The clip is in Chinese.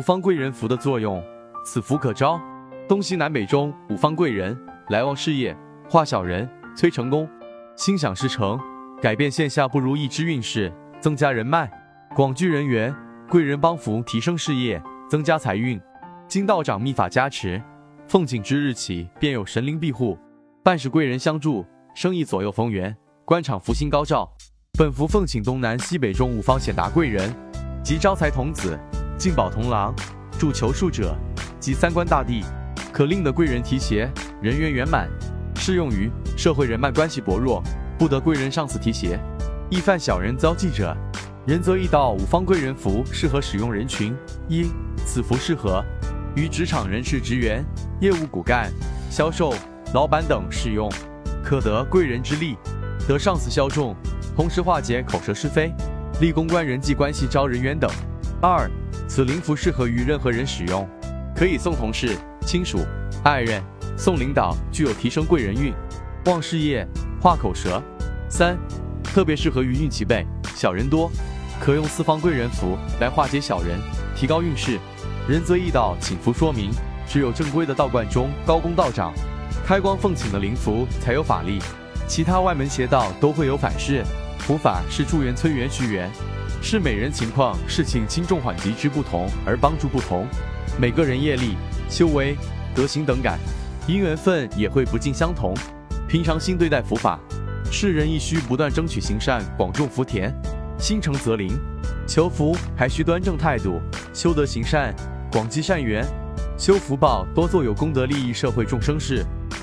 五方贵人符的作用，此符可招东西南北中五方贵人，来旺事业，化小人，催成功，心想事成，改变线下不如意之运势，增加人脉，广聚人缘，贵人帮扶，提升事业，增加财运。金道长秘法加持，奉请之日起便有神灵庇护，办事贵人相助，生意左右逢源，官场福星高照。本符奉请东南西北中五方显达贵人及招财童子。进宝同郎，助求术者及三官大帝，可令得贵人提携，人缘圆满。适用于社会人脉关系薄弱，不得贵人上司提携，易犯小人遭忌者。仁则易道五方贵人符适合使用人群：一、此符适合于职场人士职员、业务骨干、销售、老板等使用，可得贵人之力，得上司效重，同时化解口舌是非，立公关人际关系招人缘等。二此灵符适合于任何人使用，可以送同事、亲属、爱人，送领导，具有提升贵人运、旺事业、化口舌。三，特别适合于运气背、小人多，可用四方贵人符来化解小人，提高运势。仁则易道请符说明，只有正规的道观中高公道长开光奉请的灵符才有法力，其他外门邪道都会有反噬。符法是助缘、催缘、续缘。是每人情况、事情轻重缓急之不同而帮助不同，每个人业力、修为、德行等感，因缘分也会不尽相同。平常心对待佛法，世人亦需不断争取行善，广种福田，心诚则灵。求福还需端正态度，修德行善，广积善缘，修福报，多做有功德利益社会众生事。